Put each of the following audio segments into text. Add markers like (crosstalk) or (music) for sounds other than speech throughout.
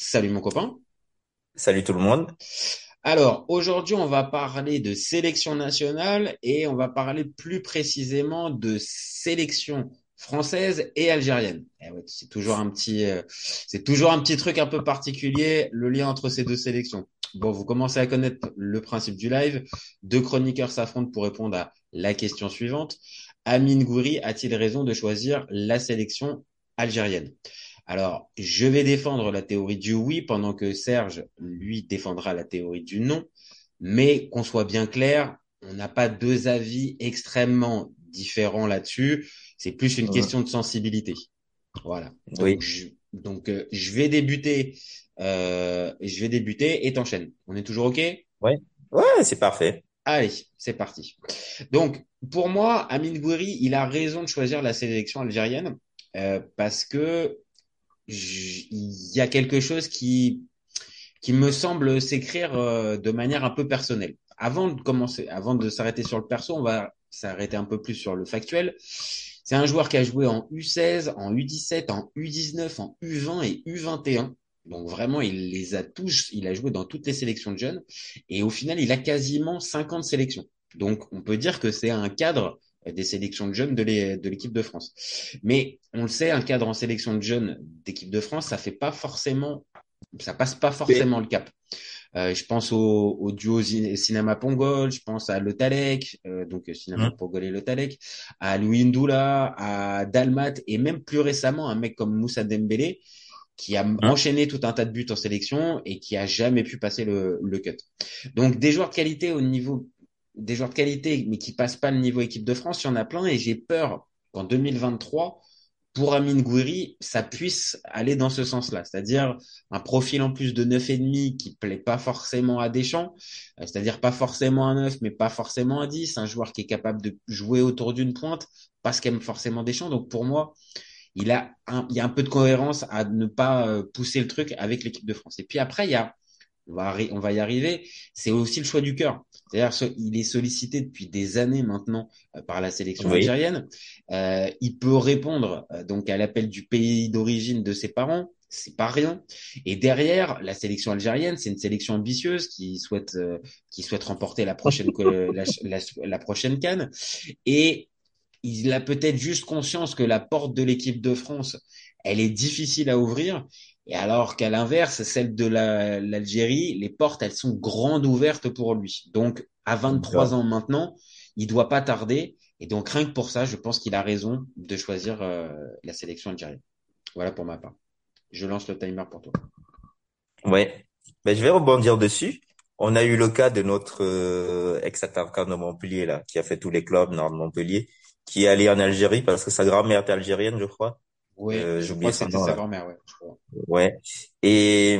Salut mon copain. Salut tout le monde. Alors, aujourd'hui, on va parler de sélection nationale et on va parler plus précisément de sélection française et algérienne. Eh ouais, c'est toujours un petit, euh, c'est toujours un petit truc un peu particulier, le lien entre ces deux sélections. Bon, vous commencez à connaître le principe du live. Deux chroniqueurs s'affrontent pour répondre à la question suivante. Amine Gouiri a-t-il raison de choisir la sélection algérienne? Alors, je vais défendre la théorie du oui pendant que Serge, lui, défendra la théorie du non. Mais qu'on soit bien clair, on n'a pas deux avis extrêmement différents là-dessus. C'est plus une question de sensibilité. Voilà. Donc, Oui. je, donc, euh, je vais débuter. Euh, je vais débuter et t'enchaînes. On est toujours OK? Ouais, c'est parfait. Allez, c'est parti. Donc, pour moi, Amine Gouiri, il a raison de choisir la sélection algérienne euh, parce que il y a quelque chose qui qui me semble s'écrire euh, de manière un peu personnelle. Avant de commencer, avant de s'arrêter sur le perso, on va s'arrêter un peu plus sur le factuel. C'est un joueur qui a joué en U16, en U17, en U19, en U20 et U21. Donc vraiment, il les a tous, il a joué dans toutes les sélections de jeunes. Et au final, il a quasiment 50 sélections. Donc, on peut dire que c'est un cadre des sélections de jeunes de l'é- de l'équipe de France. Mais on le sait, un cadre en sélection de jeunes d'équipe de France, ça fait pas forcément, ça passe pas forcément le cap. Euh, je pense au, au duo Cinéma Pongol, je pense à Le Talek, euh, donc euh, Cinéma Mhm. Pongol et Le Talek, à Louis Ndoula, à Dalmat et même plus récemment un mec comme Moussa Dembélé qui a enchaîné tout un tas de buts en sélection et qui a jamais pu passer le, le cut. Donc des joueurs de qualité au niveau des joueurs de qualité mais qui passent pas le niveau équipe de France, il y en a plein et j'ai peur qu'en 2023 pour Amine Gouiri, ça puisse aller dans ce sens-là, c'est-à-dire un profil en plus de neuf et demi qui plaît pas forcément à Deschamps, euh, c'est-à-dire pas forcément un 9 mais pas forcément un 10, un joueur qui est capable de jouer autour d'une pointe parce qu'aime forcément Deschamps. Donc pour moi, il a il y a un peu de cohérence à ne pas euh, pousser le truc avec l'équipe de France. Et puis après, il y a, on va, arri- on va y arriver, c'est aussi le choix du cœur. C'est-à-dire, il est sollicité depuis des années maintenant euh, par la sélection Oui. algérienne. Euh, il peut répondre euh, donc à l'appel du pays d'origine de ses parents. C'est pas rien. Et derrière, la sélection algérienne, c'est une sélection ambitieuse qui souhaite, euh, qui souhaite remporter la prochaine, (laughs) la, la, la prochaine CAN. Et il a peut-être juste conscience que la porte de l'équipe de France, elle est difficile à ouvrir. Et alors qu'à l'inverse, celle de la- l'Algérie, les portes, elles sont grandes ouvertes pour lui. Donc, à 23 ans maintenant, il doit pas tarder. Et donc, rien que pour ça, je pense qu'il a raison de choisir euh, la sélection algérienne. Voilà pour ma part. Je lance le timer pour toi. Ouais. Ben, je vais rebondir dessus. On a eu le cas de notre euh, ex-attaquant de Montpellier, là, qui a fait tous les clubs nord de Montpellier, qui est allé en Algérie parce que sa grand-mère est algérienne, je crois. Oui, Euh, je crois que c'était sa grand-mère, ouais, je crois. Ouais. Et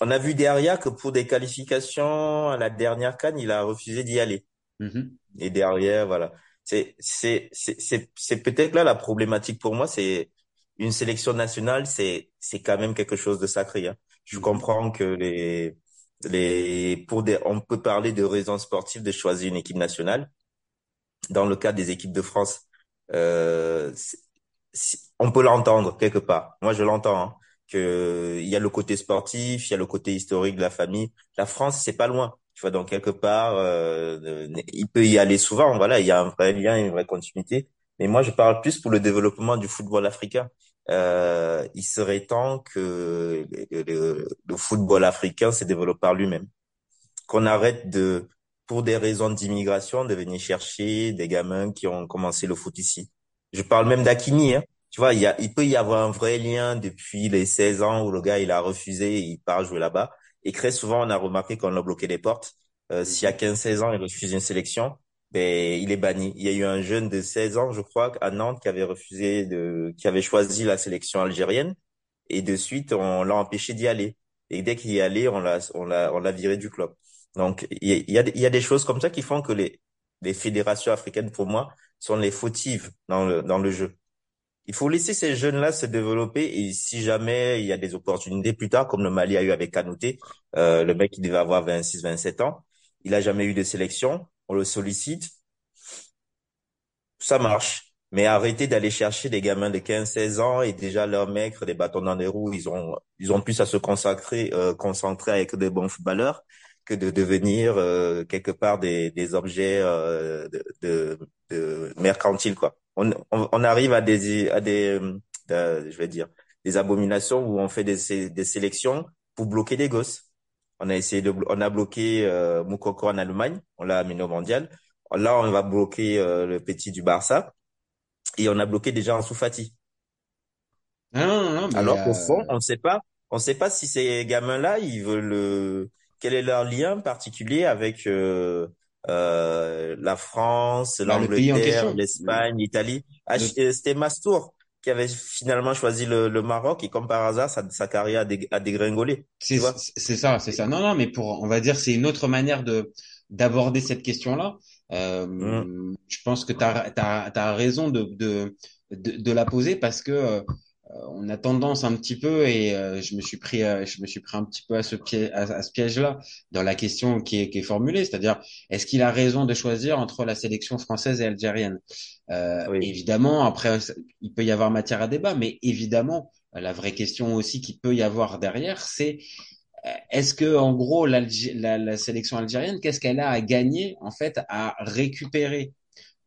on a vu derrière que pour des qualifications à la dernière CAN, il a refusé d'y aller. Mhm. Et derrière, voilà. C'est, c'est, c'est, c'est, c'est peut-être là la problématique pour moi, c'est une sélection nationale, c'est, c'est quand même quelque chose de sacré, hein. Je Mhm. comprends que les, les, pour des, on peut parler de raisons sportives de choisir une équipe nationale. Dans le cas des équipes de France, euh, on peut l'entendre quelque part. Moi, je l'entends, hein, que il y a le côté sportif, il y a le côté historique de la famille. La France, c'est pas loin. Tu vois, donc quelque part, euh, il peut y aller souvent. Voilà, il y a un vrai lien, une vraie continuité. Mais moi, je parle plus pour le développement du football africain. Euh, il serait temps que le football africain se développe par lui-même. Qu'on arrête de, pour des raisons d'immigration, de venir chercher des gamins qui ont commencé le foot ici. Je parle même d'Akini, hein. Tu vois, il y a, il peut y avoir un vrai lien depuis les 16 ans où le gars, il a refusé, il part jouer là-bas. Et très souvent, on a remarqué qu'on a bloqué les portes. Euh, s'il y a 15-16 ans, il refuse une sélection, ben, il est banni. Il y a eu un jeune de 16 ans, je crois, à Nantes, qui avait refusé de, qui avait choisi la sélection algérienne. Et de suite, on l'a empêché d'y aller. et dès qu'il y allé, on l'a, on l'a, on l'a viré du club. Donc, il y a, il y a des choses comme ça qui font que les, les fédérations africaines, pour moi, sont les fautives dans le, dans le jeu. Il faut laisser ces jeunes-là se développer et si jamais il y a des opportunités plus tard, comme le Mali a eu avec Kanouté, euh, le mec qui devait avoir 26, 27 ans, il a jamais eu de sélection, on le sollicite, ça marche. Mais arrêtez d'aller chercher des gamins de 15, 16 ans et déjà leurs mecs, des bâtons dans les roues, ils ont, ils ont plus à se consacrer, euh, concentrer avec des bons footballeurs que de devenir euh, quelque part des, des objets euh, de, de, de quoi. On, on, on, arrive à des à des euh, je vais dire des abominations où on fait des, des sélections pour bloquer des gosses. On a essayé de on a bloqué euh, Moukoko en Allemagne, on l'a amené au mondial. Là, on va bloquer euh, le petit du Barça et on a bloqué déjà en Soufati. Non, non, non, mais Alors qu'au euh, fond, on ne sait pas, on sait pas si ces gamins-là, ils veulent euh, quel est leur lien particulier avec euh, euh, la France, bah, l'Angleterre, l'Espagne, l'Italie. Ah, Le- euh, C'était Mastour qui avait finalement choisi le, le Maroc et comme par hasard, sa, sa carrière a, dég- a dégringolé. C'est ça, c'est ça. Non, non, mais pour, on va dire, c'est une autre manière de d'aborder cette question-là. Euh, Mm. je pense que tu as, t'as, t'as raison de, de, de, de la poser parce que euh, on a tendance un petit peu, et euh, je me suis pris, euh, je me suis pris un petit peu à ce piège, à, à ce piège-là dans la question qui est, qui est formulée, c'est-à-dire, est-ce qu'il a raison de choisir entre la sélection française et algérienne? Euh, Oui. évidemment, après, il peut y avoir matière à débat, mais évidemment, la vraie question aussi qu'il peut y avoir derrière, c'est euh, est-ce que, en gros, la, la sélection algérienne, qu'est-ce qu'elle a à gagner, en fait, à récupérer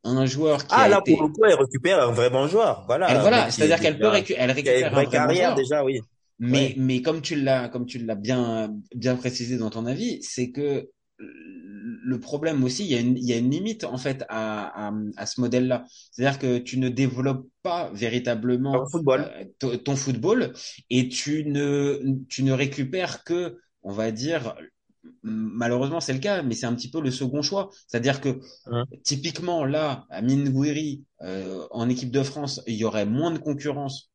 un joueur qui Ah, a là, pour le coup, elle récupère un vrai bon joueur. Voilà, elle, voilà, mec qui est c'est-à-dire qu'elle peut récu- elle une récupère un vraie vrai bon carrière déjà, oui. mais, Ouais. mais comme tu l'as, comme tu l'as bien, bien précisé dans ton avis, c'est que le problème aussi, il y a une, il y a une limite en fait à, à, à ce modèle-là. C'est-à-dire que tu ne développes pas véritablement football. euh, ton ton football et tu ne, tu ne récupères que, on va dire, malheureusement c'est le cas, mais c'est un petit peu le second choix. C'est-à-dire que typiquement là, à Minguiri, euh, en équipe de France, il y aurait moins de concurrence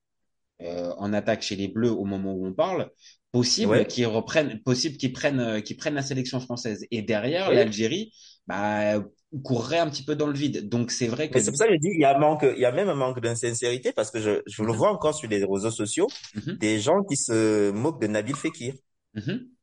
euh, en attaque chez les Bleus au moment où on parle, possible Ouais. qu'ils reprennent, possible qu'ils prennent, euh, qu'ils prennent la sélection française. Et derrière, l'Algérie, bah, courrait un petit peu dans le vide. Donc c'est vrai que Mais c'est pour ça que je dis, il y a un manque, il y a même un manque d'insincérité parce que je, je le Mhm. vois encore sur les réseaux sociaux, Mhm, des gens qui se moquent de Nabil Fekir. mhm.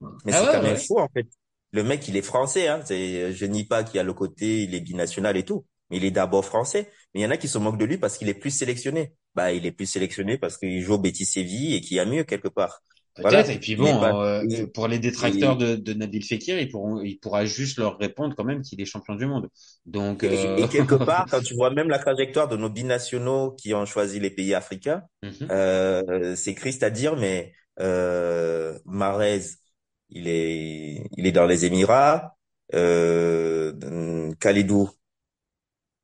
Mais Ah c'est ouais, quand même ouais. fou, en fait. Le mec, il est français, hein. C'est, je nie pas qu'il y a le côté, il est binational et tout. Mais il est d'abord français. Mais il y en a qui se moquent de lui parce qu'il est plus sélectionné. Bah, il est plus sélectionné parce qu'il joue au Betis Séville et qu'il y a mieux quelque part. Peut-être. Voilà. Et puis bon, pas, euh, pour les détracteurs de, de Nabil Fekir, ils pourront, il pourra juste leur répondre quand même qu'il est champion du monde. Donc, et, euh... et quelque (laughs) part, quand tu vois même la trajectoire de nos binationaux qui ont choisi les pays africains, mhm. euh, c'est triste à dire, mais euh, Mahrez, il est, il est dans les Émirats. Euh, Khalidou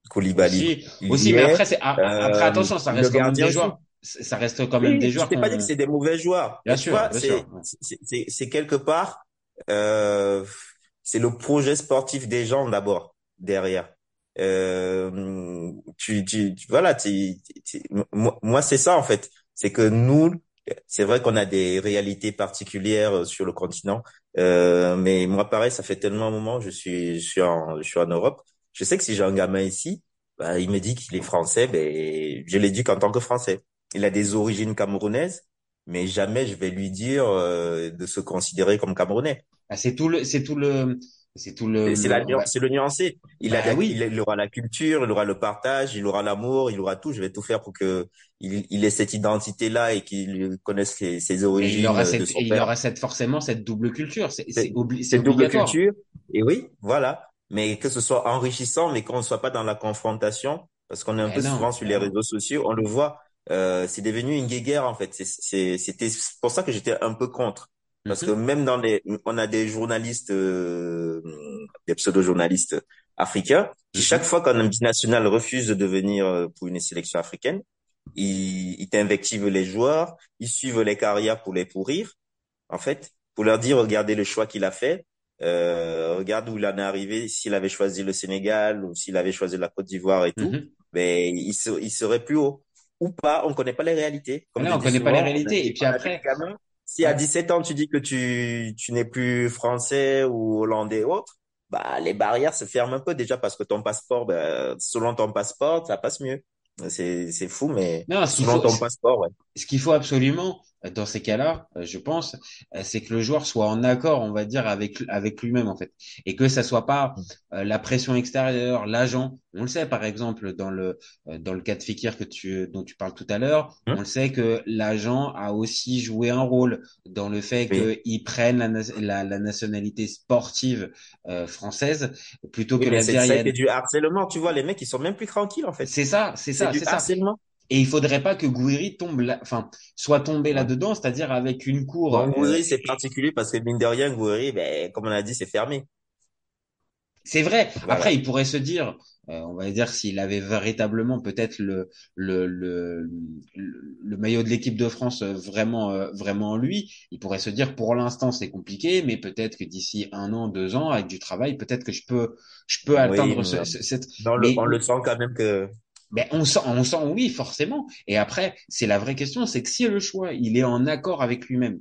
Koulibaly, aussi, mais après, c'est a- après Euh, attention, ça reste quand même des joueurs. Ça reste quand Oui, même des je joueurs t'ai pas dit que c'est des mauvais joueurs. Bien sûr, vois, bien c'est, sûr. c'est, c'est, c'est quelque part, euh, c'est le projet sportif des gens d'abord derrière. Euh, tu, tu, voilà, tu, tu- moi, moi, c'est ça en fait. C'est que nous, c'est vrai qu'on a des réalités particulières sur le continent, euh, mais moi, pareil, ça fait tellement un moment, je suis, je suis en, je suis en Europe. Je sais que si j'ai un gamin ici, bah, il me dit qu'il est français, ben, je l'éduque en tant que français. Il a des origines camerounaises, mais jamais je vais lui dire euh, de se considérer comme camerounais. Ah, c'est tout le, c'est tout le, c'est tout le, C'est le- le nuancé. Il a, Bah la- oui. il, il aura la culture, il aura le partage, il aura l'amour, il aura tout. Je vais tout faire pour que il, il ait cette identité-là et qu'il connaisse ses, ses Et il origines aura de cette, son et il père. aura cette, forcément cette double culture. C'est, obli- double culture. Et oui, voilà. Mais que ce soit enrichissant, mais qu'on ne soit pas dans la confrontation, parce qu'on est un Eh peu non, souvent sur les réseaux sociaux, on le voit. Euh, c'est devenu une guéguerre en fait. C'était pour ça que j'étais un peu contre. Parce que Mhm. même dans les, on a des journalistes, euh, des pseudo-journalistes africains, qui Mhm. chaque fois qu'un binational refuse de venir euh, pour une sélection africaine, ils, ils t'invectivent les joueurs, ils suivent les carrières pour les pourrir, en fait, pour leur dire, regardez le choix qu'il a fait, euh, regarde où il en est arrivé, s'il avait choisi le Sénégal ou s'il avait choisi la Côte d'Ivoire et tout, Mhm. ben, il, se- il serait plus haut. Ou pas, on connaît pas les réalités. Comme je on dis connaît pas les souvent, réalités. Et puis après, gamins si à 17 ans tu dis que tu, tu n'es plus français ou hollandais ou autre, bah, les barrières se ferment un peu déjà parce que ton passeport, bah, selon ton passeport, ça passe mieux. C'est, fou, mais Non, selon faut, ton passeport, ouais. ce qu'il faut absolument dans ces cas-là, euh, je pense, euh, c'est que le joueur soit en accord, on va dire, avec avec lui-même en fait, et que ça soit pas euh, la pression extérieure, l'agent. On le sait, par exemple, dans le euh, dans le cas de Fekir que tu dont tu parles tout à l'heure, Hum, on le sait que l'agent a aussi joué un rôle dans le fait Oui. qu'il prenne la, la, la nationalité sportive euh, française plutôt Oui, que mais c'est, l'algérienne. du harcèlement, tu vois, les mecs, ils sont même plus tranquilles, en fait. C'est ça, c'est C'est ça, du c'est ça. harcèlement. Et il faudrait pas que Gouiri tombe là, enfin, soit tombé là-dedans, c'est-à-dire avec une cour. Euh, Gouiri, c'est particulier parce que mine de rien, Gouiri, ben, comme on a dit, c'est fermé. c'est vrai. Voilà. Après, il pourrait se dire, euh, on va dire, s'il avait véritablement peut-être le, le, le, le, le maillot de l'équipe de France euh, vraiment, euh, vraiment en lui, il pourrait se dire, pour l'instant, c'est compliqué, mais peut-être que d'ici un an, deux ans, avec du travail, peut-être que je peux, je peux Oui, atteindre ce, ce- cette, mais on le, mais on le sent quand même que, Ben, on sent, on sent oui, forcément. Et après, c'est la vraie question, c'est que si le choix, il est en accord avec lui-même,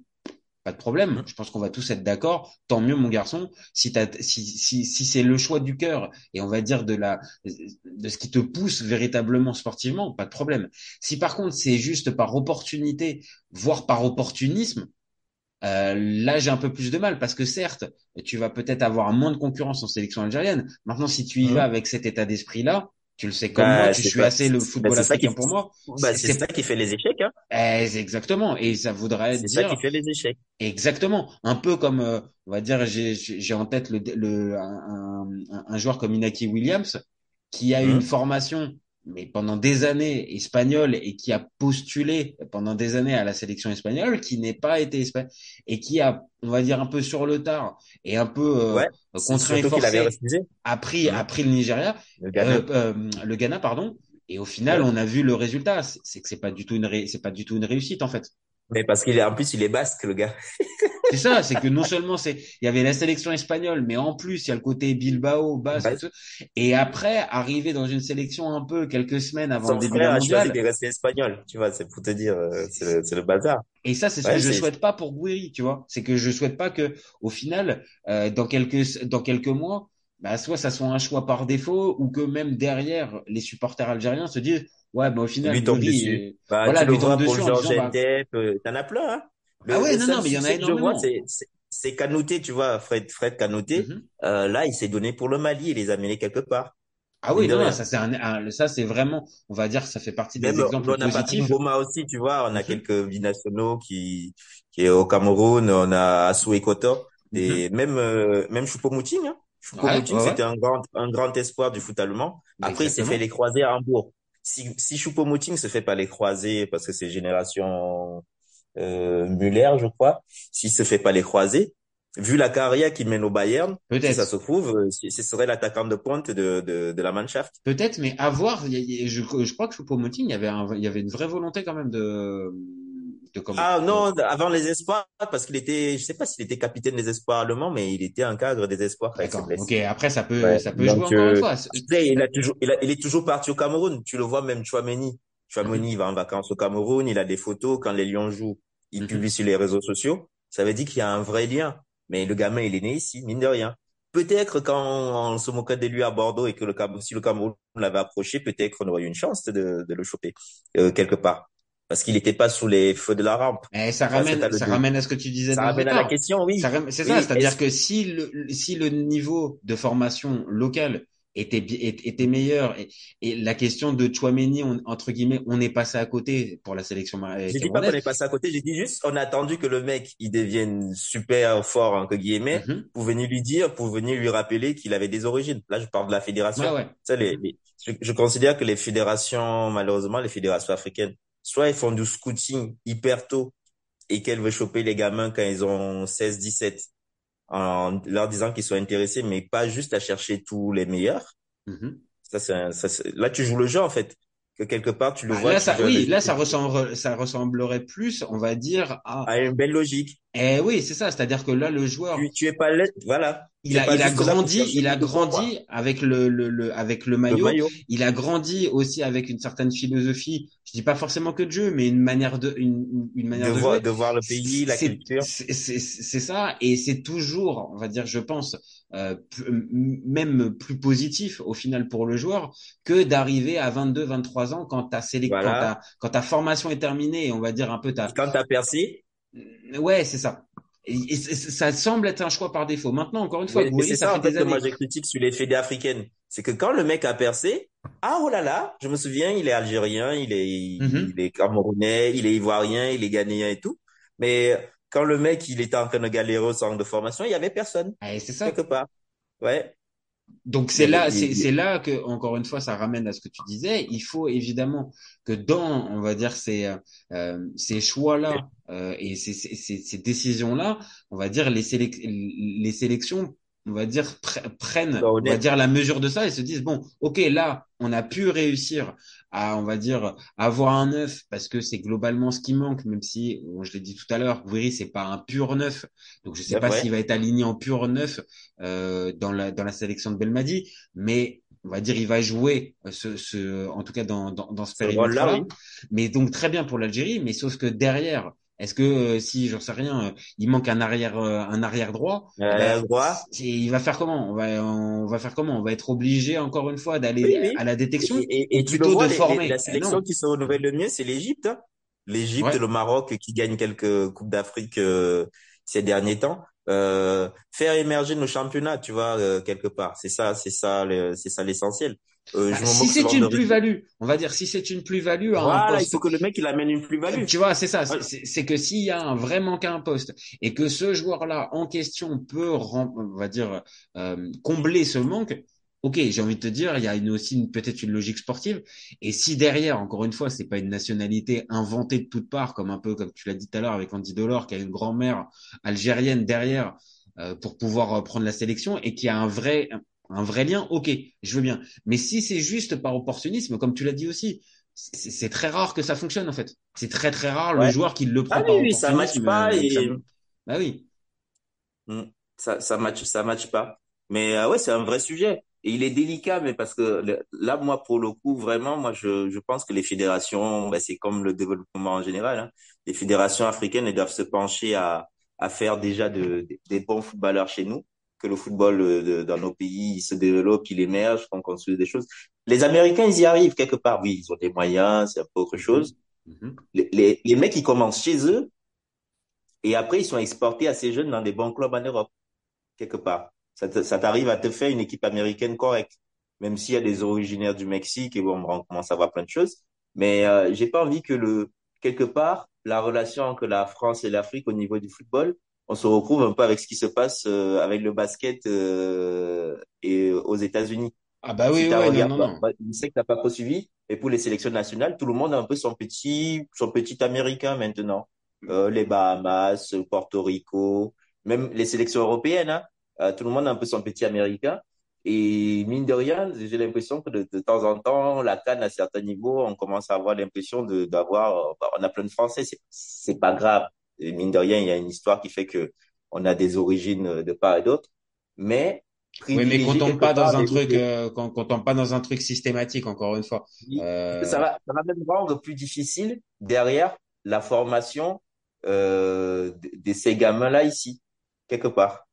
pas de problème. Hum, Je pense qu'on va tous être d'accord. Tant mieux, mon garçon. Si t'as, si, si, si c'est le choix du cœur et on va dire de la, de ce qui te pousse véritablement sportivement, pas de problème. Si par contre c'est juste par opportunité, voire par opportunisme, euh, là, j'ai un peu plus de mal parce que certes, tu vas peut-être avoir moins de concurrence en sélection algérienne. Maintenant, si tu y vas hum. avec cet état d'esprit-là, tu le sais comme moi, Bah, tu c'est suis assez le bah, football qui, africain pour moi. bah, C'est, ça qui fait les échecs, hein. eh, exactement. Et ça voudrait C'est ça qui dire fait les échecs. exactement. Un peu comme, euh, on va dire, j'ai, en tête le, le, un, un, un joueur comme Inaki Williams qui a eu une formation, mais pendant des années espagnole et qui a postulé pendant des années à la sélection espagnole, qui n'est pas été espagnol et qui a, on va dire un peu sur le tard et un peu euh, Ouais. C'est contraint et qu'il avait forcé, refusé. a pris, a Hum. pris le Nigeria, Le euh, Ghana. euh, le Ghana, pardon. Et au final, Ouais. on a vu le résultat. C'est c'est que c'est pas du tout une, ré- c'est pas du tout une réussite en fait. Mais parce qu'il est, en plus, il est basque, le gars. (laughs) C'est ça, c'est que non seulement c'est, il y avait la sélection espagnole, mais en plus il y a le côté Bilbao, Basque, Ouais. et après arriver dans une sélection un peu quelques semaines avant le début frère mondial. de rester espagnol. Tu vois, c'est pour te dire, euh, c'est le, c'est le bazar. Et ça, c'est ce Ouais, que je souhaite pas pour Gouiri, tu vois. C'est que je souhaite pas que, au final, euh, dans quelques dans quelques mois, bah, soit ça soit un choix par défaut, ou que même derrière les supporters algériens se disent, ouais, bah au il final lui tombe dessus. Bah, voilà, tu le vois pour Georges disant, bah euh, t'en as plein, hein. Ah Le, ouais, le non non, mais il y en a énormément. c'est, Kanouté, tu vois, Fred, Fred Kanouté. Mhm. Euh, là, il s'est donné pour le Mali, il les a menés quelque part. Ah oui, non, non, ça c'est un, un- ça c'est vraiment, on va dire, ça fait partie des Même, exemples on a positifs. Mboma aussi, tu vois, on a Mhm, quelques binationaux qui, qui est au Cameroun, on a Assou Ekoto, et même, euh, même Choupo-Moting, hein. Ouais, Choupo-Moting, ouais, ouais, c'était un grand, un grand espoir du foot allemand. Après, il s'est fait les croisés à Hambourg. Si, si Choupo-Moting se fait pas les croisés, parce que c'est génération, euh, Müller, je crois, s'il se fait pas les croisés, vu la carrière qu'il mène au Bayern, si ça se trouve, euh, ce serait l'attaquant de pointe de, de, de la Mannschaft. peut-être, mais à voir. il y a- il y a- Je, je crois que Choupo-Moting, il y avait un, il y avait une vraie volonté quand même de, de comment, Ah non, avant les espoirs, parce qu'il était, je sais pas s'il était capitaine des espoirs allemands, mais il était un cadre des espoirs d'accord. Ok, après ça peut, Ouais. ça peut jouer encore une euh, fois. Il a toujours, il, a- il est toujours parti au Cameroun. Tu le vois même Chouameni. Chouameni, il va en vacances au Cameroun, il a des photos. Quand les Lions jouent, il mhm. publie sur les réseaux sociaux. Ça veut dire qu'il y a un vrai lien. Mais le gamin, il est né ici, mine de rien. Peut-être quand on se moquait de lui à Bordeaux et que le Cam- si le Cameroun l'avait approché, peut-être qu'on aurait eu une chance de, de le choper euh, quelque part. Parce qu'il n'était pas sous les feux de la rampe. Mais ça ramène, à le ça dire. ramène à ce que tu disais Ça ramène à la question, oui. C'est ça, c'est-à-dire que si le, si le niveau de formation locale était, était meilleur et, et la question de Chouameni, on- entre guillemets, on est passé à côté pour la sélection J'ai dit pas qu'on est passé à côté, j'ai dit juste on a attendu que le mec il devienne super fort entre guillemets Mhm. pour venir lui dire, pour venir lui rappeler qu'il avait des origines. Là, je parle de la Ouais, fédération. ouais. Tu sais, les, les- je, je considère que les fédérations, malheureusement, les fédérations africaines, soit ils font du scouting hyper tôt et qu'elles veulent choper les gamins quand ils ont 16, 17 en leur disant qu'ils sont intéressés, mais pas juste à chercher tous les meilleurs. Mhm. Ça, un- ça, c'est- là, tu joues le jeu, en fait. Que quelque part, tu le Bah, vois, là, ça, oui, là, ça ressemble, ça ressemblerait plus, on va dire, à, à une belle logique. Eh oui, c'est ça. C'est-à-dire que là, le joueur, Tu, tu es pas là, voilà. Il a, il a grandi, il a grandi avec le, le, le- avec le Le maillot. maillot. Il a grandi aussi avec une certaine philosophie. Je dis pas forcément que de jeu, mais une manière de, une, une De manière de voir, jouer. de voir le pays, la culture. c'est ça. Et c'est toujours, on va dire, je pense, euh, même plus positif au final pour le joueur que d'arriver à 22, 23 ans quand ta sélec, quand Voilà. ta, quand ta formation est terminée on va dire un peu ta, quand t'as percé, ouais, c'est ça. Et, et c'est- ça semble être un choix par défaut. Maintenant, encore une fois, c'est ça en fait des que moi je critique sur les fédés africaines. C'est que quand le mec a percé, ah oh là là, je me souviens, il est algérien, il est, Mhm. il est camerounais, il est ivoirien, il est ghanéen et tout. Mais quand le mec il était en train de galérer au centre de formation, il y avait personne, Eh, c'est ça. quelque part. Ouais. Donc c'est là, c'est là que encore une fois ça ramène à ce que tu disais. Il faut évidemment que dans, on va dire ces euh, ces choix-là euh, et ces, ces, ces ces décisions-là, on va dire les sélec les sélections, on va dire pr- prennent, on va dire la mesure de ça et se disent bon, ok là on a pu réussir à, on va dire avoir un neuf parce que c'est globalement ce qui manque, même si bon, je l'ai dit tout à l'heure, Gouiri c'est pas un pur neuf, donc je sais pas s'il va être aligné en pur neuf euh, dans la dans la sélection de Belmadi, mais on va dire il va jouer euh, ce, ce en tout cas dans dans, dans ce périmètre-là. oui. Mais donc très bien pour l'Algérie, mais sauf que derrière, est-ce que euh, si j'en sais rien, euh, il manque un arrière euh, un arrière droit, Euh, droit. c'est- il va faire comment? On va on va faire comment? On va être obligé encore une fois d'aller Oui, oui. à la détection Et, tu plutôt vois, de les- les- former? la Eh sélection qui se renouvelle le mieux, c'est l'Égypte. hein. L'Égypte, Ouais. le Maroc qui gagnent quelques coupes d'Afrique ces derniers temps. Faire émerger nos championnats, tu vois, quelque part. C'est ça, c'est ça, c'est ça l'essentiel. Euh, Bah, je si c'est une plus-value, on va dire si c'est une plus-value à un Voilà, il poste faut que le mec il amène une plus-value. Tu vois, c'est ça. C'est que s'il y a un vrai manque à un poste et que ce joueur-là en question peut, on va dire, euh, combler ce manque, ok, j'ai envie de te dire, il y a une, aussi peut-être une logique sportive. Et si derrière, encore une fois, c'est pas une nationalité inventée de toutes parts, comme un peu comme tu l'as dit tout à l'heure avec Andy Delors, qui a une grand-mère algérienne derrière euh, pour pouvoir prendre la sélection et qui a un vrai un vrai lien, ok, je veux bien. Mais si c'est juste par opportunisme, comme tu l'as dit aussi, c'est très rare que ça fonctionne en fait. C'est très très rare le joueur qui le prend Ah par oui, ça matche opportunisme. pas euh, ça- Bah oui. Hmm. ça ça match ça match pas. Mais euh, ouais, c'est un vrai sujet et il est délicat mais parce que le- là moi pour le coup vraiment moi je je pense que les fédérations ben, c'est comme le développement en général hein. Les fédérations africaines elles doivent se pencher à à faire déjà de, des bons footballeurs chez nous que le football euh, de- dans nos pays il se développe, il émerge, qu'on construise des choses. Les Américains ils y arrivent quelque part. Oui, ils ont des moyens, c'est un peu autre chose. Mhm. Les les, les mecs ils commencent chez eux et après ils sont exportés assez jeunes dans des bons clubs en Europe quelque part. Ça t'arrive à te faire une équipe américaine correcte, même s'il y a des originaires du Mexique et bon, on commence à voir plein de choses. Mais euh, j'ai pas envie que le quelque part la relation entre la France et l'Afrique au niveau du football, on se retrouve un peu avec ce qui se passe euh, avec le basket euh, et aux États-Unis. Ah bah Si oui, t'as ouais, non, regardé, non, non. bah, je sais que t'as pas trop suivi. Et pour les sélections nationales, tout le monde a un peu son petit, son petit américain maintenant. Euh, les Bahamas, Porto Rico, même les sélections européennes, hein. Euh, tout le monde a un peu son petit américain. Et mine de rien, j'ai l'impression que de, de temps en temps, la CAN à certains niveaux, on commence à avoir l'impression de d'avoir, euh, bah, on a plein de Français, c'est pas grave. Et mine de rien, il y a une histoire qui fait que on a des origines de part et d'autre. Mais Oui, mais qu'on tombe pas dans un truc, des- euh, qu'on qu'on tombe pas dans un truc systématique, encore une fois. Euh, Ça va, ça va même rendre plus difficile derrière la formation euh, de, ces gamins-là ici, quelque part.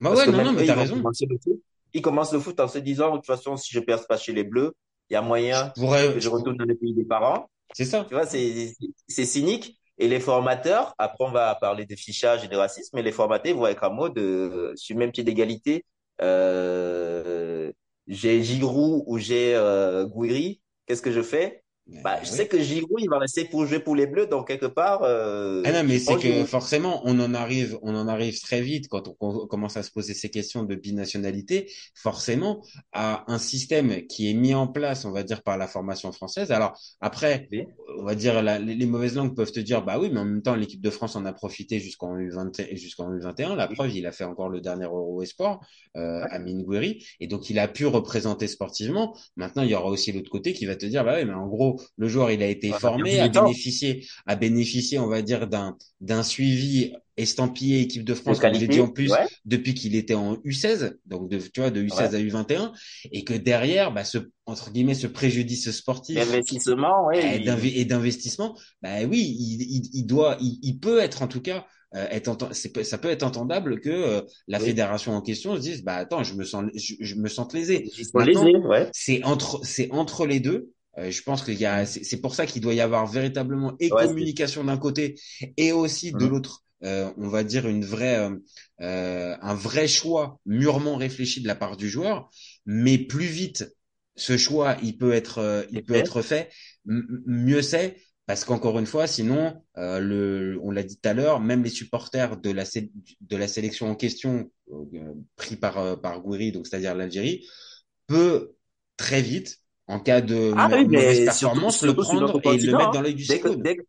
Bah Parce ouais, non, non, mais t'as raison. le foot. Ils commencent le foot en se disant, de toute façon, si je perce pas chez les Bleus, il y a moyen Je pourrais, que je retourne dans le pays des parents. c'est ça. Tu vois, c'est cynique. Et les formateurs, après on va parler de fichage et de racisme, mais les formateurs vont être en mode euh, sur le même pied d'égalité. Euh, j'ai Giroud ou j'ai euh, Gouiri, qu'est-ce que je fais? Bah, je oui. sais que Giroud, il va rester pour jouer pour les Bleus, donc quelque part, euh, Ah non, mais c'est que Giroud. forcément, on en arrive, on en arrive très vite quand on, com- commence à se poser ces questions de binationalité, forcément, à un système qui est mis en place, on va dire, par la formation française. Alors, après, Oui. on va dire, la- les, les mauvaises langues peuvent te dire, bah oui, mais en même temps, l'équipe de France en a profité jusqu'en U20, et jusqu'en U21. La preuve, il a fait encore le dernier Euro Esport, euh, Ouais. Amine Gouiri, et donc il a pu représenter sportivement. Maintenant, il y aura aussi l'autre côté qui va te dire, bah oui, mais en gros, Le joueur, il a été On a formé, a bénéficié, a bénéficié, on va dire, d'un d'un suivi estampillé équipe de De France, comme je l'ai dit en plus, ouais, depuis qu'il était en U16, donc de, tu vois, de U16 ouais. à U21, et que derrière, bah, ce, entre guillemets, ce préjudice sportif ouais, et il- d'investissement, bah oui, il, il, il doit, il, il peut être en tout cas, euh, être ça peut être entendable que euh, la Oui. fédération en question se dise, bah attends, je me sens, je, je me sens lésé. c'est entre, c'est entre les deux. Euh, je pense qu'il y a, c'est pour ça qu'il doit y avoir véritablement et Ouais, communication d'un côté et aussi de Mhm. l'autre. euh, on va dire une vraie, euh, euh, un vrai choix mûrement réfléchi de la part du joueur, mais plus vite ce choix il peut être, euh, il peut fait. être fait, mieux c'est. Parce qu'encore une fois, sinon, euh, le, on l'a dit tout à l'heure, même les supporters de la, sé- de la sélection en question, euh, pris par, euh, par Gouiri, donc c'est-à-dire l'Algérie, peut très vite, en cas de Ah oui, mauvaise mais performance, surtout, le prendre et le mettre dans l'œil du cyclone. dès, que-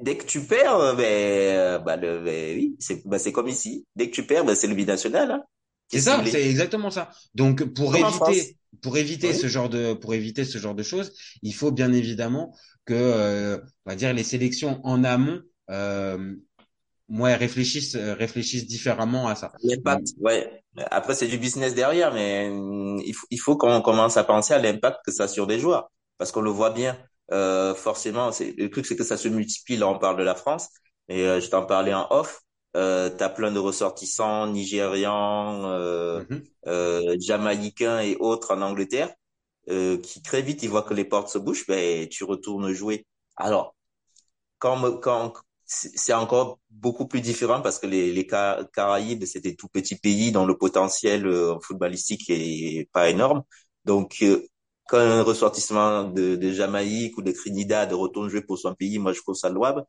dès que tu perds, euh, ben, euh, bah, le, ben, oui, c'est, c'est comme ici. Dès que tu perds, ben, c'est le binational, hein, C'est est ça, c'est exactement ça. Donc pour Comme éviter, pour éviter Oui. ce genre de, pour éviter ce genre de choses, il faut bien évidemment que, euh, on va dire, les sélections en amont, euh, ouais, réfléchissent, euh, réfléchissent différemment à ça. L'impact, ouais. Après, c'est du business derrière, mais hum, il faut, il faut qu'on commence à penser à l'impact que ça a sur des joueurs. Parce qu'on le voit bien, euh, forcément, c'est, le truc, c'est que ça se multiplie. Là, on parle de la France, et euh, je t'en parlais en off. Euh, t'as plein de ressortissants nigérians, euh, Mhm. euh, jamaïcains et autres en Angleterre, euh, qui très vite, ils voient que les portes se bouchent, ben, tu retournes jouer. Alors, quand, quand c'est encore beaucoup plus différent parce que les, les Ca- Caraïbes, c'est des tout petits pays dont le potentiel euh, footballistique est pas énorme. Donc, euh, quand un ressortissement de, de Jamaïque ou de Trinidad retourne jouer pour son pays, moi, je trouve ça louable.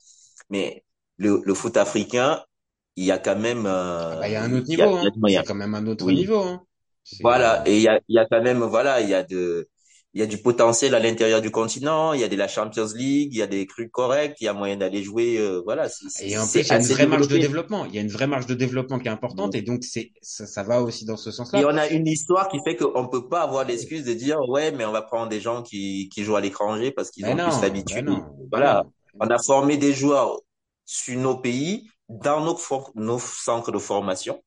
Mais le, le foot africain, il y a quand même, Ah euh, bah, il y a un autre il y a- niveau, il y a hein. C'est quand même un autre Oui. niveau, hein. Voilà, et il y a, il y a quand même, voilà, il y a de, il y a du potentiel à l'intérieur du continent, il y a de la Champions League, il y a des trucs corrects, il y a moyen d'aller jouer, euh, voilà, Et en plus, il y a une vraie marge de développement. Il y a une vraie marge de développement qui est importante, et donc c'est ça, ça va aussi dans ce Et sens-là. on a une histoire qui fait qu'on peut pas avoir l'excuse de dire, ouais, mais on va prendre des gens qui, qui jouent à l'étranger parce qu'ils ont non, plus l'habitude. Voilà. non. On a formé des joueurs sur nos pays, dans nos, nos centres de formation.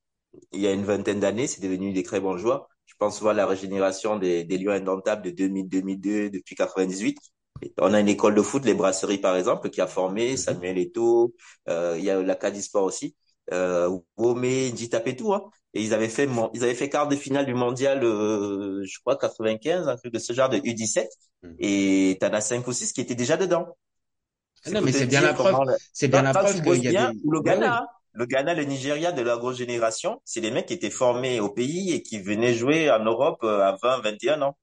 Il y a une vingtaine d'années, c'est devenu des très bons joueurs. Je pense voir la régénération des, des Lions indomptables de 2000-2002, depuis 98. Et On a une école de foot, les Brasseries par exemple, qui a formé Samuel Eto'o. Euh, il y a la Cadisport aussi. Euh, Wome, Njitapetou, hein. Et ils avaient fait, ils avaient fait quart de finale du mondial, euh, je crois 95, un truc de ce genre de U17. Mhm. Et t'en as cinq ou six qui étaient déjà dedans. Ah non, mais c'est bien la preuve. C'est bien la preuve qu'il y a bien, des. ou le Ben Ghana, hein. Le Ghana, le Nigeria de la grosse génération, c'est des mecs qui étaient formés au pays et qui venaient jouer en Europe euh, à 20, 21 ans.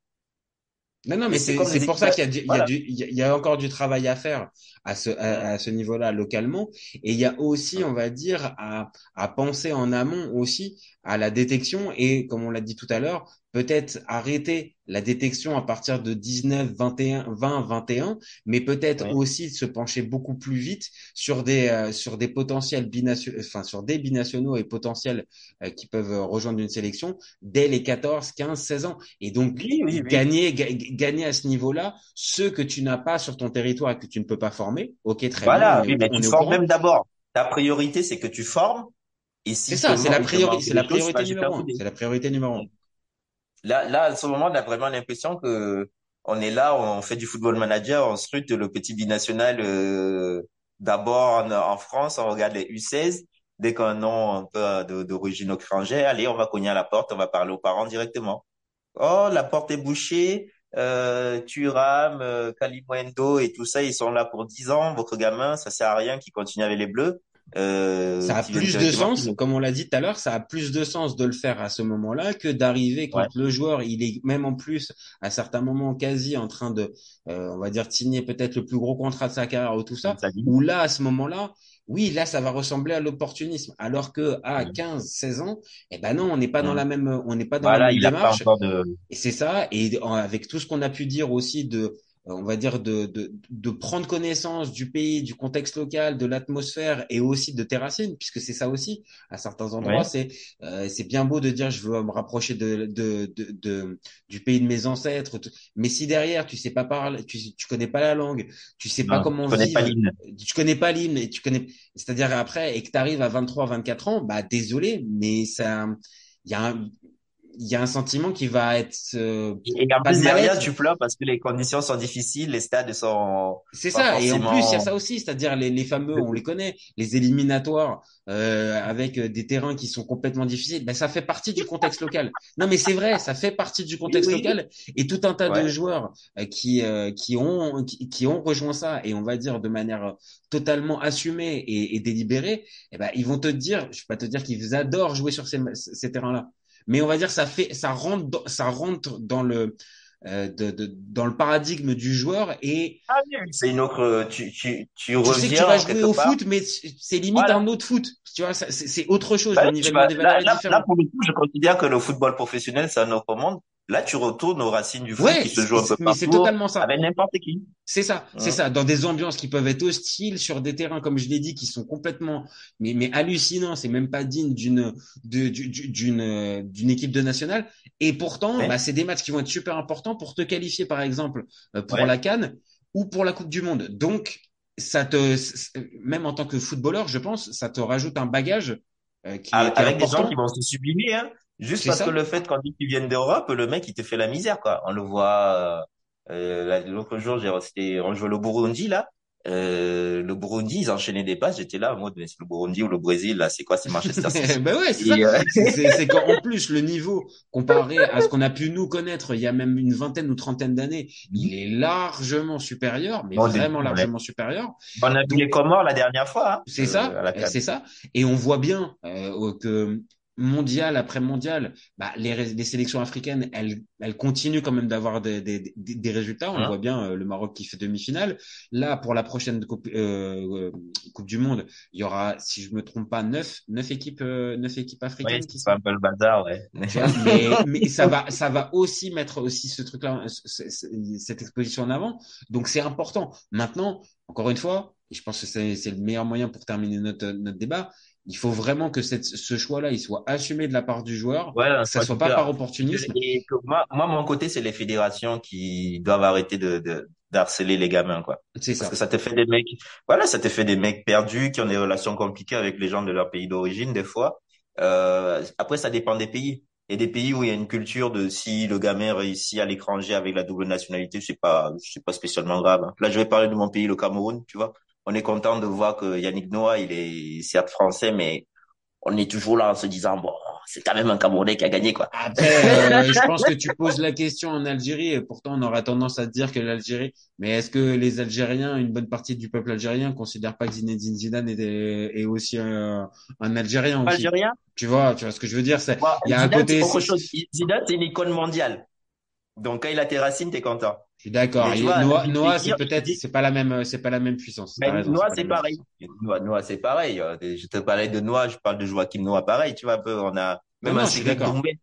Non, non, mais c'est pour ça qu'il y a du, il y a voilà. du, il y a, il y a encore du travail à faire à ce à, à ce niveau-là localement, et il y a aussi, on va dire, à à penser en amont aussi à la détection et comme on l'a dit tout à l'heure, peut-être arrêter la détection à partir de 19, 21, 20, 21, mais peut-être aussi se pencher beaucoup plus vite sur des euh, sur des potentiels binationaux, enfin sur des binationaux et potentiels euh, qui peuvent rejoindre une sélection dès les 14, 15, 16 ans, et donc Oui, oui, oui. gagner ga- gagner à ce niveau-là ceux que tu n'as pas sur ton territoire et que tu ne peux pas former. Ok, très Voilà, bien, est, mais on tu formes même d'abord. Ta priorité, c'est que tu formes. Et si C'est ça, c'est la priorité, la bah, numéro un. C'est la priorité numéro un. Là, là, à ce moment, on a vraiment l'impression que on est là, on fait du football manager, on scrute le petit binational euh, d'abord en, en France, on regarde les U16. Dès qu'un nom un peu de- d'origine étrangère, allez, on va cogner à la porte, on va parler aux parents directement. Oh, la porte est bouchée, euh, Thuram, euh, et tout ça, ils sont là pour 10 ans. Votre gamin, ça sert à rien qu'il continue avec les Bleus. Euh, Ça a plus de sens, comme on l'a dit tout à l'heure, ça a plus de sens de le faire à ce moment-là que d'arriver quand Ouais. le joueur, il est même en plus à certains moments quasi en train de, euh, on va dire, signer peut-être le plus gros contrat de sa carrière ou tout ça. Où là, à ce moment-là, oui, là, ça va ressembler à l'opportunisme. Alors que à Mhm. 15, 16 ans, eh ben non, on n'est pas dans Mhm. la même, on n'est pas dans la même il pas démarche. de, Et c'est ça. Et avec tout ce qu'on a pu dire aussi de on va dire, de, de, de prendre connaissance du pays, du contexte local, de l'atmosphère et aussi de tes racines, puisque c'est ça aussi. À certains endroits, Ouais. c'est euh, c'est bien beau de dire je veux me rapprocher de, de, de, de- du pays de mes ancêtres, mais si derrière tu sais pas parler, tu tu connais pas la langue, tu sais pas comment je connais pas l'hymne. tu connais pas l'hymne et tu connais, c'est-à-dire après et que tu arrives à 23, 24 ans, bah désolé, mais ça, il y a un, il y a un sentiment qui va être euh, Et et en plus, derrière, tu pleures parce que les conditions sont difficiles, les stades sont C'est ça, et en plus, il y a ça aussi, c'est-à-dire les, les fameux, on les connaît, les éliminatoires euh, avec euh, des terrains qui sont complètement difficiles, ben, ça fait partie du contexte local. Non, mais c'est vrai, ça fait partie du contexte oui. local, et tout un tas de joueurs euh, qui euh, qui ont qui, qui ont rejoint ça, et on va dire de manière totalement assumée et, et délibérée, eh ben, ils vont te dire, je vais pas te dire qu'ils adorent jouer sur ces, ces terrains-là, mais on va dire ça fait, ça rentre, dans, ça rentre dans le euh, de, de, dans le paradigme du joueur et Ah oui, c'est une autre... Tu, tu, tu tu sais que tu reviens vas jouer au part. foot, mais c'est limite Voilà. un autre foot. Tu vois, c'est autre chose. Bah Le vas, valeurs là, là, là, pour le coup, je considère que le football professionnel, c'est un autre monde. Là, tu retournes aux racines du foot Ouais, qui se joue un peu mais c'est partout totalement ça. avec n'importe qui. C'est ça, c'est ça. Dans des ambiances qui peuvent être hostiles, sur des terrains, comme je l'ai dit, qui sont complètement, mais, mais hallucinants. C'est même pas digne d'une, d'une, d'une équipe de nationale. Et pourtant, Ouais. bah, c'est des matchs qui vont être super importants pour te qualifier, par exemple, euh, pour la CAN ou pour la Coupe du Monde. Donc, ça te, même en tant que footballeur, je pense, ça te rajoute un bagage euh, qui, qui est Avec des gens qui vont se sublimer, hein. Juste parce ça. que le fait qu'on dit qu'ils viennent d'Europe, le mec, il te fait la misère, quoi. On le voit, euh, euh, la- l'autre jour, j'ai, c'était, on jouait le Burundi, là. Euh, le Burundi, ils enchaînaient des passes. J'étais là, en mode, mais c'est le Burundi ou le Brésil, là, c'est quoi, c'est Manchester (laughs) City? ben ouais, c'est euh, C'est qu'en (laughs) plus, le niveau, comparé à ce qu'on a pu nous connaître il y a même une vingtaine ou trentaine d'années, il est largement supérieur, mais Bon, vraiment ouais. largement supérieur. on a vu les Comores la dernière fois, hein. C'est euh, ça, euh, c'est ça. Et on voit bien euh, que mondial après mondial, bah, les, les sélections africaines, elles, elles continuent quand même d'avoir des, des, des, des résultats. On Hein. voit bien, euh, le Maroc qui fait demi-finale. Là, pour la prochaine coupe, euh, euh, coupe du Monde, il y aura, si je me trompe pas, neuf, neuf équipes, euh, neuf équipes Oui, africaines qui c'est sont pas un peu le bazar, ouais. (laughs) vois, mais, mais ça va, ça va aussi mettre aussi ce truc-là, ce- ce- cette exposition en avant. Donc c'est important. Maintenant, encore une fois, et je pense que c'est c'est le meilleur moyen pour terminer notre, notre débat. Il faut vraiment que cette, ce choix-là, il soit assumé de la part du joueur, que ça soit pas par opportunisme. Et moi, moi, mon côté, c'est les fédérations qui doivent arrêter de, de, d'harceler les gamins, quoi. C'est Parce ça. que ça te fait des mecs, voilà, ça te fait des mecs perdus qui ont des relations compliquées avec les gens de leur pays d'origine, des fois. Euh, après, ça dépend des pays. Il y a des pays où il y a une culture de si le gamin réussit à l'étranger avec la double nationalité, c'est pas, c'est pas spécialement grave. hein. Là, je vais parler de mon pays, le Cameroun, tu vois. On est content de voir que Yannick Noah, il est certes français, mais on est toujours là en se disant, bon, c'est quand même un Camerounais qui a gagné, quoi. Après, euh, je pense que tu poses la question en Algérie, et pourtant on aurait tendance à dire que l'Algérie, mais est-ce que les Algériens, une bonne partie du peuple algérien, considère pas que Zinedine Zidane est, est aussi un, un Algérien aussi? Algérien? Tu vois, tu vois ce que je veux dire, c'est, il y a un côté, autre chose. Zidane, c'est une icône mondiale. Donc, quand il a tes racines, t'es content. Je suis d'accord. Noah, Noah, c'est peut-être, c'est pas la même, c'est pas la même puissance. T'as Mais raison, Noah, c'est pareil. Noah, Noah, c'est pareil. Euh, Je te parlais de Noah, je parle de Joachim Noah, pareil. Tu vois, un peu, on a, même Non, un d'accord. Doumbé.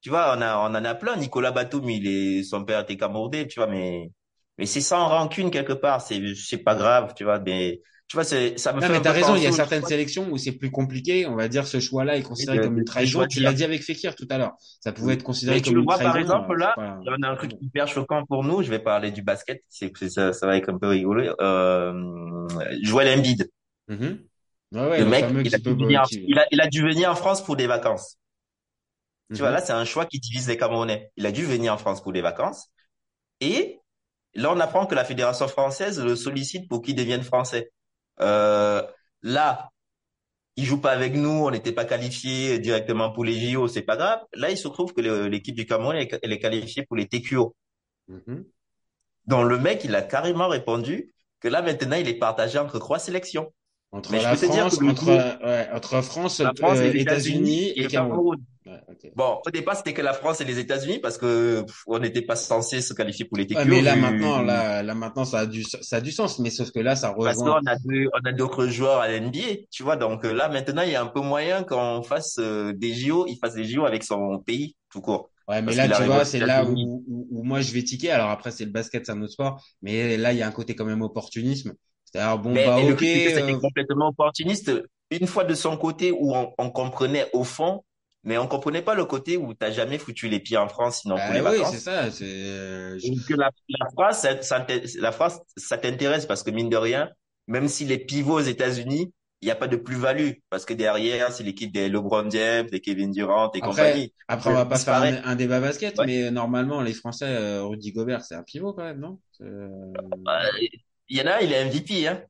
Tu vois, on a, on en a plein. Nicolas Batum, il est, son père était Camerounais, tu vois, mais, mais c'est sans rancune quelque part. C'est, c'est pas grave, tu vois, mais, tu vois, c'est, ça me Non, fait mais t'as raison, il y a certaines choix sélections où c'est plus compliqué. On va dire ce choix-là est considéré comme une trahison. Tu l'as dit avec Fekir tout à l'heure. Ça pouvait être considéré Mais tu comme le une vois, par exemple, là, c'est pas- il y en a un truc hyper choquant pour nous. Je vais parler du basket. C'est, c'est ça, ça va être un peu rigolo. Euh, Joël Embiid. Mhm. Ouais, ouais, le le mec, il a, dû peut, venir, qui- il, a, il a dû venir en France pour des vacances. Tu vois, Mhm. là, c'est un choix qui divise les Camerounais. Il a dû venir en France pour des vacances. Et là, on apprend que la Fédération française le sollicite pour qu'il devienne français. Euh, là, il joue pas avec nous, on n'était pas qualifié directement pour les JO, c'est pas grave. Là, il se trouve que l'équipe du Cameroun, elle est- elle est qualifiée pour les TQO. Mhm. Donc, le mec, il a carrément répondu que là, maintenant, il est partagé entre trois sélections. Entre Mais je la peux te dire France, que le entre, coup- ouais, entre France, La France, euh, les États-Unis et et le Cameroun. Cameroun. Ouais. Bon, au départ, c'était que la France et les États-Unis parce que pff, on n'était pas censé se qualifier pour les TQO. Ouais, mais là maintenant, là, là maintenant, ça a du, ça a du sens. Mais sauf que là, ça Parce rejoint. qu'on a deux, on a d'autres joueurs à l'NBA, tu vois. Donc euh, là, maintenant, il y a un peu moyen qu'on fasse euh, des JO, il fasse des JO avec son pays, tout court. Ouais, mais Parce là, tu vois, c'est là où, où, où moi je vais tiquer. Alors après, c'est le basket, c'est un autre sport. Mais là, il y a un côté quand même opportunisme. C'est-à-dire, bon, Mais bah, le ok. c'était euh, complètement opportuniste. Une fois de son côté où on, on comprenait au fond, mais on comprenait pas le côté où t'as jamais foutu les pieds en France sinon pour bah les oui, c'est vacances. ça. C'est, euh, que la, la France, ça, la France, ça t'intéresse parce que mine de rien, même si les pivots aux États-Unis, il n'y a pas de plus-value parce que derrière, c'est l'équipe des LeBron James, des Kevin Durant et Après, compagnie. après, on va pas faire un, un débat basket, Ouais. mais normalement, les Français, euh, Rudy Gobert, c'est un pivot quand même, non? Euh, Bah, Il y en a, il est MVP, hein.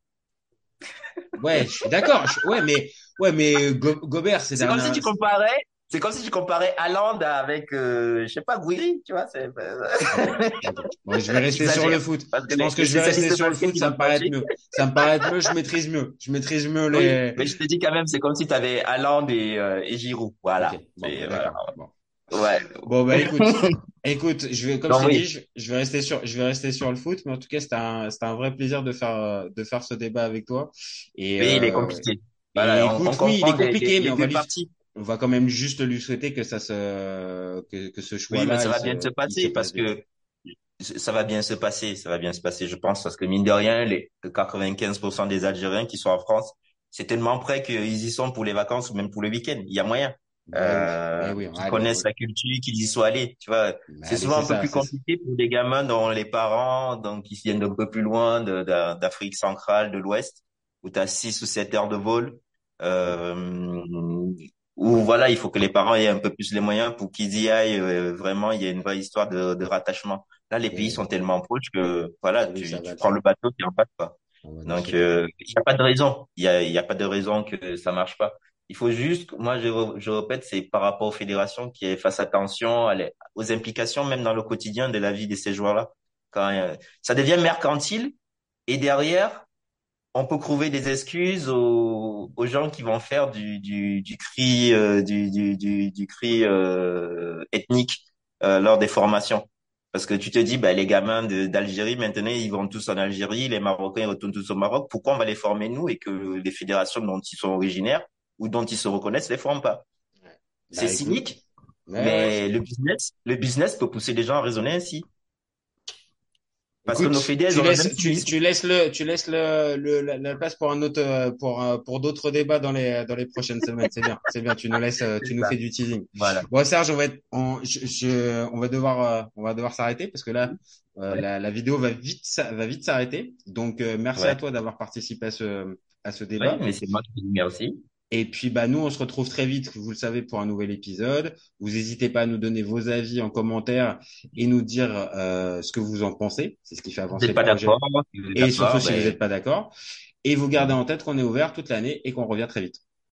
Ouais, je suis d'accord. je- Ouais, mais, ouais, mais Go- Gobert, c'est C'est comme si tu comparais, c'est comme si tu comparais Haaland avec, euh, je sais pas, Guiri, tu vois, c'est, (laughs) Bon, je vais rester sur le foot. Je pense que je vais rester sur le foot, ça me paraît mieux. Ça me paraît mieux, je maîtrise mieux. Je maîtrise mieux Oui, les. mais je te dis quand même, c'est comme si tu avais Haaland et, euh, et Giroud. Voilà. Bon, Et voilà. Bon. Ouais. Bon, bah, écoute, (laughs) écoute, je vais, comme Non, je oui. dit, je, je vais rester sur, je vais rester sur le foot, mais en tout cas, c'était un, c'était un vrai plaisir de faire, euh, de faire ce débat avec toi. Et, Mais il est euh, compliqué. Voilà, on- écoute, on oui, il est les- compliqué, mais on va. On va quand même juste lui souhaiter que ça se, que, que ce Oui, choix-là, mais ça va se- bien se passer se parce passe que ça va bien se passer, ça va bien se passer, je pense, parce que mine de rien, les 95% des Algériens qui sont en France, c'est tellement près qu'ils y sont pour les vacances ou même pour le week-end. Il y a moyen. Bah Euh, oui, bah oui, qui allez, connaissent la culture, qui y sont allés, tu vois. Bah C'est souvent un peu plus compliqué pour des gamins dont les parents, donc, qui viennent d'un peu plus loin d'Afrique centrale, de l'Ouest, où tu as six ou sept heures de vol, euh, où voilà, il faut que les parents aient un peu plus les moyens pour qu'ils y aillent, euh, vraiment, il y a une vraie histoire de, de rattachement. Là, les pays sont tellement proches que, voilà, Oui, tu, tu prends le bateau, tu en passes pas. Donc, euh, il n'y a pas de raison. Il y a, y a pas de raison que ça marche pas. Il faut juste, moi, je, je répète, c'est par rapport aux fédérations qui fassent attention à les- aux implications, même dans le quotidien de la vie de ces joueurs-là. Quand euh, ça devient mercantile et derrière, on peut trouver des excuses aux, aux gens qui vont faire du, du, du cri, euh, du, du, du, du cri euh, ethnique euh, lors des formations. Parce que tu te dis, bah, les gamins d'Algérie, maintenant, ils vont tous en Algérie, les Marocains ils retournent tous au Maroc. Pourquoi on va les former nous et que les fédérations dont ils sont originaires ou dont ils se reconnaissent les forment pas? C'est Bah, cynique, ouais, mais le business, le business peut pousser les gens à raisonner ainsi. Parce que Écoute, nos fédés, elles tu laisses, tu, tu laisses le, tu laisses le, le la, la place pour un autre, euh, pour euh, pour d'autres débats dans les dans les prochaines semaines. C'est bien, c'est bien. Tu nous laisses, euh, tu nous ça. fais du teasing. Voilà. Bon, Serge, on va être, on, je, je- on va devoir, euh, on va devoir s'arrêter parce que là, euh, Ouais. la, la vidéo va vite, va vite s'arrêter. Donc, euh, merci Ouais. à toi d'avoir participé à ce, à ce débat. mais c'est moi qui dis merci. Et puis, bah, nous, on se retrouve très vite, vous le savez, pour un nouvel épisode. Vous n'hésitez pas à nous donner vos avis en commentaire et nous dire euh, ce que vous en pensez. C'est ce qui fait avancer le projet. si Et surtout si vous n'êtes pas d'accord. Et vous gardez en tête qu'on est ouvert toute l'année et qu'on revient très vite.